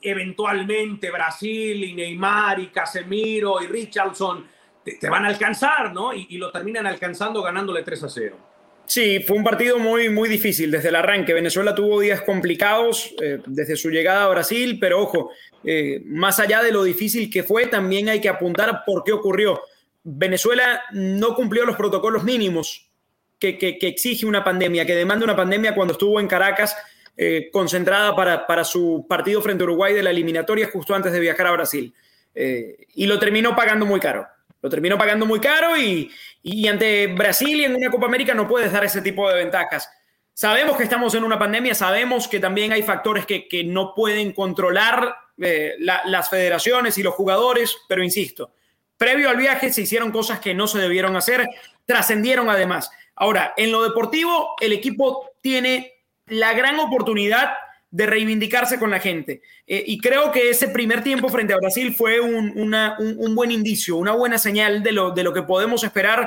eventualmente Brasil y Neymar y Casemiro y Richardson te, te van a alcanzar, ¿no? Y, lo terminan alcanzando ganándole 3 a 0. Sí, fue un partido muy, muy difícil desde el arranque. Venezuela tuvo días complicados eh, desde su llegada a Brasil, pero ojo, eh, más allá de lo difícil que fue, también hay que apuntar por qué ocurrió. Venezuela no cumplió los protocolos mínimos que, que, exige una pandemia, que demanda una pandemia cuando estuvo en Caracas eh, concentrada para, para, su partido frente a Uruguay de la eliminatoria justo antes de viajar a Brasil. Y lo terminó pagando muy caro. Lo terminó pagando muy caro y, y, ante Brasil y en una Copa América no puedes dar ese tipo de ventajas. Sabemos que estamos en una pandemia, sabemos que también hay factores que, que no pueden controlar eh, la, las federaciones y los jugadores, pero insisto, previo al viaje se hicieron cosas que no se debieron hacer, trascendieron además. Ahora, en lo deportivo, el equipo tiene la gran oportunidad de reivindicarse con la gente. Eh, y creo que ese primer tiempo frente a Brasil fue un, una, un, un, buen indicio, una buena señal de lo, de lo que podemos esperar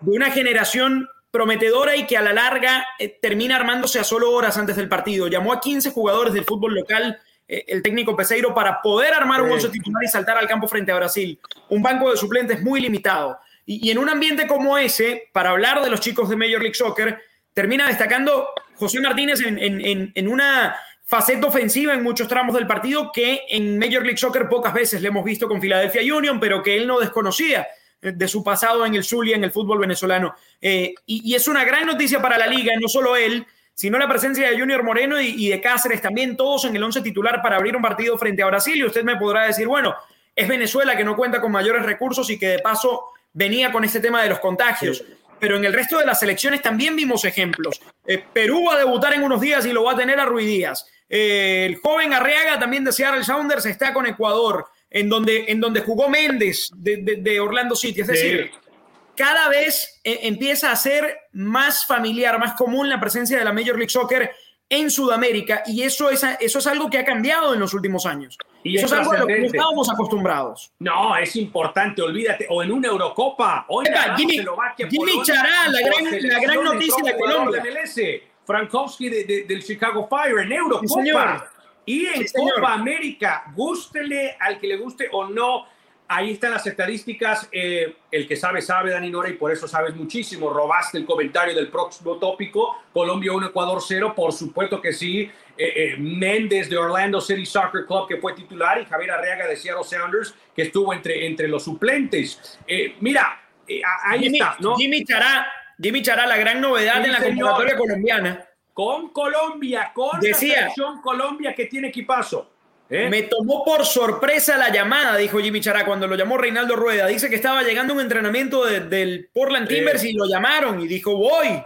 de una generación prometedora y que a la larga eh, termina armándose a solo horas antes del partido. Llamó a 15 jugadores del fútbol local eh, el técnico Peseiro para poder armar un once titular y saltar al campo frente a Brasil. Un banco de suplentes muy limitado. Y, y en un ambiente como ese, para hablar de los chicos de Major League Soccer, termina destacando José Martínez en, en, en, una faceta ofensiva en muchos tramos del partido que en Major League Soccer pocas veces le hemos visto con Philadelphia Union, pero que él no desconocía de su pasado en el Zulia, en el fútbol venezolano. Eh, y, y, es una gran noticia para la liga, no solo él, sino la presencia de Junior Moreno y, y de Cáceres también, todos en el once titular para abrir un partido frente a Brasil. Y usted me podrá decir, bueno, es Venezuela que no cuenta con mayores recursos y que de paso venía con este tema de los contagios. Sí pero en el resto de las selecciones también vimos ejemplos. Eh, Perú va a debutar en unos días y lo va a tener a Ruiz Díaz. Eh, el joven Arriaga también de Seattle Sounders está con Ecuador, en donde, en donde jugó Méndez de, de, de Orlando City. Es decir, sí. cada vez eh, empieza a ser más familiar, más común la presencia de la Major League Soccer en Sudamérica y eso es, eso es algo que ha cambiado en los últimos años. Y eso es, es algo a lo que no estábamos acostumbrados. No, es importante, olvídate. O en una Eurocopa. Oiga, Jimmy, Jimmy Chará, la gran, la gran noticia de Colombia. MLS, Frankowski de, de, del Chicago Fire en Eurocopa. Sí, y en sí, Copa América, gústele al que le guste o no, ahí están las estadísticas. Eh, el que sabe, sabe, Dani Nora, y por eso sabes muchísimo. Robaste el comentario del próximo tópico. Colombia 1, Ecuador 0. Por supuesto que sí. Eh, eh, Méndez de Orlando City Soccer Club, que fue titular, y Javier Arriaga de Seattle Sounders, que estuvo entre, entre los suplentes. Mira, ahí Jimmy, está, ¿no? Jimmy Chará, Jimmy Chará, la gran novedad sí, en la convocatoria colombiana. Con Colombia, con Decía, la selección Colombia que tiene equipazo. ¿Eh? Me tomó por sorpresa la llamada, dijo Jimmy Chará cuando lo llamó Reinaldo Rueda. Dice que estaba llegando un entrenamiento de, del Portland Timbers eh. y lo llamaron y dijo, voy.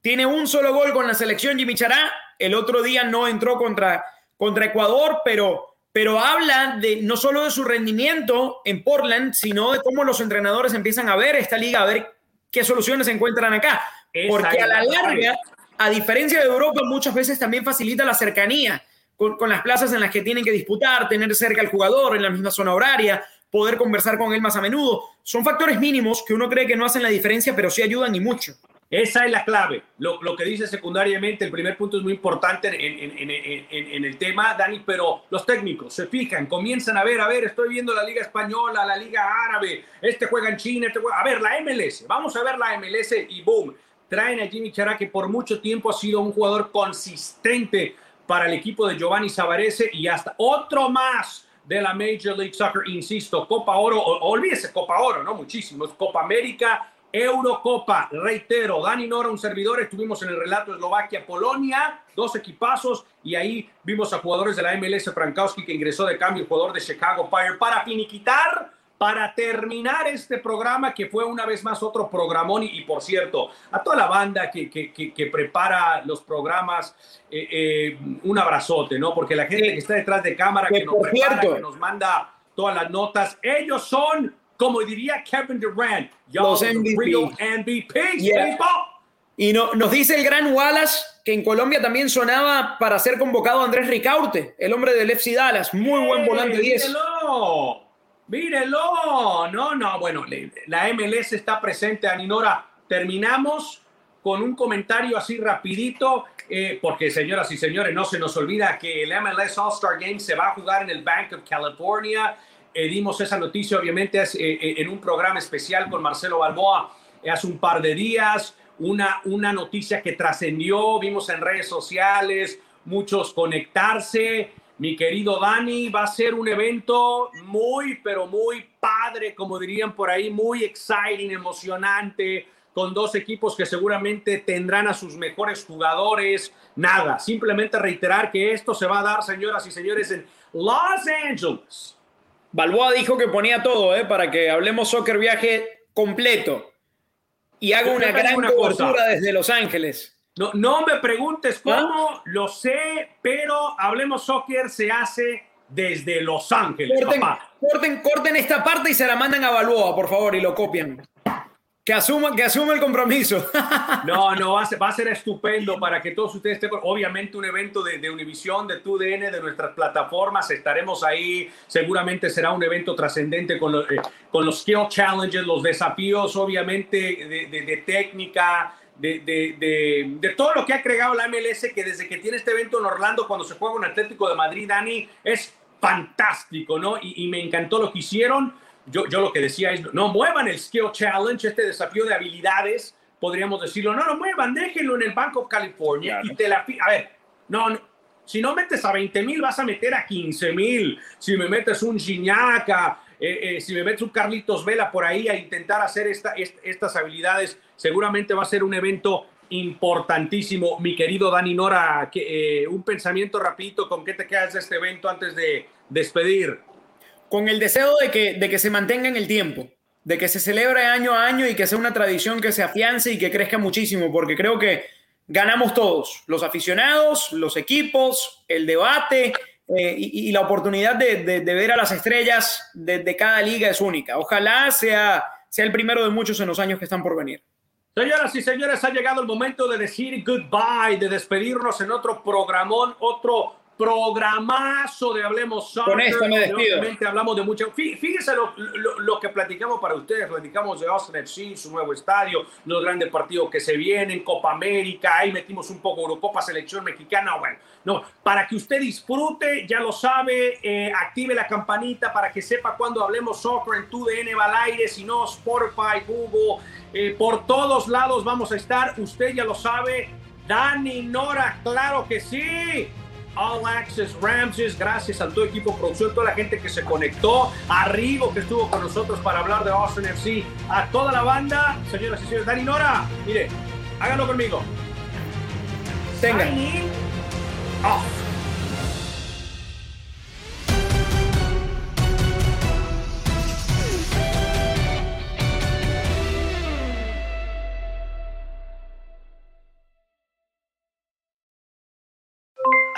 Tiene un solo gol con la selección Jimmy Chará. El otro día no entró contra, contra Ecuador, pero, pero habla de no solo de su rendimiento en Portland, sino de cómo los entrenadores empiezan a ver esta liga, a ver qué soluciones se encuentran acá. Porque a la larga, a diferencia de Europa, muchas veces también facilita la cercanía con, con, las plazas en las que tienen que disputar, tener cerca al jugador en la misma zona horaria, poder conversar con él más a menudo. Son factores mínimos que uno cree que no hacen la diferencia, pero sí ayudan y mucho. Esa es la clave. Lo, lo, que dice secundariamente, el primer punto es muy importante en, en, en, en, el tema, Dani, pero los técnicos se fijan, comienzan a ver, a ver, estoy viendo la Liga Española, la Liga Árabe, este juega en China, este juega... A ver, la MLS, vamos a ver la MLS y boom, traen a Jimmy Chará, que por mucho tiempo ha sido un jugador consistente para el equipo de Giovanni Savarese y hasta otro más de la Major League Soccer, insisto, Copa Oro, olvídese Copa Oro, ¿no? Muchísimos, Copa América Eurocopa, reitero, Dani Nora, un servidor, estuvimos en el relato Eslovaquia-Polonia, dos equipazos, y ahí vimos a jugadores de la MLS Frankowski que ingresó de cambio, jugador de Chicago Fire, para finiquitar, para terminar este programa que fue una vez más otro programón, y, por cierto, a toda la banda que, que, que, prepara los programas, eh, eh, un abrazote, ¿no? Porque la gente que está detrás de cámara, que nos, prepara, que nos manda todas las notas, ellos son como diría Kevin Durant, los MVP. Y no, nos dice el gran Wallace que en Colombia también sonaba para ser convocado Andrés Ricaurte, el hombre del FC Dallas. Muy buen volante 10. Mírelo, mírelo. No, no, bueno, la MLS está presente, Aninora. Terminamos con un comentario así rapidito, eh, porque señoras y señores, no se nos olvida que el MLS All-Star Game se va a jugar en el Bank of California eh, dimos esa noticia, obviamente, eh, eh, en un programa especial con Marcelo Balboa hace un par de días. Una, una noticia que trascendió, vimos en redes sociales, muchos conectarse. Mi querido Dani, va a ser un evento muy, pero muy padre, como dirían por ahí, muy exciting, emocionante, con dos equipos que seguramente tendrán a sus mejores jugadores. Nada, simplemente reiterar que esto se va a dar, señoras y señores, en Los Angeles. Balboa dijo que ponía todo, ¿eh? Para que hablemos soccer viaje completo. Y hago una gran cobertura desde Los Ángeles. No, no me preguntes ¿Ah? cómo, lo sé, pero Hablemos Soccer se hace desde Los Ángeles. Corten, corten, corten, esta parte y se la mandan a Balboa, por favor, y lo copian. Que asuma, que asuma el compromiso. No, no, va a, ser, va a ser estupendo para que todos ustedes estén. Obviamente, un evento de, de Univisión, de TUDN, de nuestras plataformas. Estaremos ahí. Seguramente será un evento trascendente con, los, eh, con los skill challenges, los desafíos, obviamente, de, de, de técnica. De, de, de, todo lo que ha creado la MLS, que desde que tiene este evento en Orlando, cuando se juega un Atlético de Madrid, Dani, es fantástico, ¿no? Y me encantó lo que hicieron yo, yo lo que decía es, no muevan el Skill Challenge, este desafío de habilidades, podríamos decirlo, no lo muevan, déjenlo en el Bank of California y te la... A ver, no, no, si no metes a 20 mil, vas a meter a 15 mil. Si me metes un Giñaca, eh, eh, si me metes un Carlitos Vela por ahí a intentar hacer esta, estas habilidades, seguramente va a ser un evento importantísimo. Mi querido Dani Nora, que, eh, un pensamiento rapidito, ¿con qué te quedas de este evento antes de despedir? Con el deseo de que, de que se mantenga en el tiempo, de que se celebre año a año y que sea una tradición que se afiance y que crezca muchísimo, porque creo que ganamos todos, los aficionados, los equipos, el debate eh, y, la oportunidad de, ver a las estrellas de, cada liga es única. Ojalá sea, sea el primero de muchos en los años que están por venir. Señoras y señores, ha llegado el momento de decir goodbye, de despedirnos en otro programón, otro programazo de Hablemos Soccer. Con esto me despido. hablamos de mucho. Fíjense lo, lo, que platicamos para ustedes. Platicamos de Austin FC, su nuevo estadio, los grandes partidos que se vienen, Copa América. Ahí metimos un poco Eurocopa, selección mexicana. Bueno, no, para que usted disfrute, ya lo sabe, eh, active la campanita para que sepa cuando Hablemos Soccer en tu DN va al aire. Si no, Spotify, Google, eh, por todos lados vamos a estar. Usted ya lo sabe. Dani Nora, claro que sí. All Access Ramses, gracias a todo equipo producción, toda la gente que se conectó, a Rigo que estuvo con nosotros para hablar de Austin FC, a toda la banda, señoras y señores, Dani Nora, mire, háganlo conmigo. Tenga.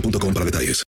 boostmobile.com para detalles.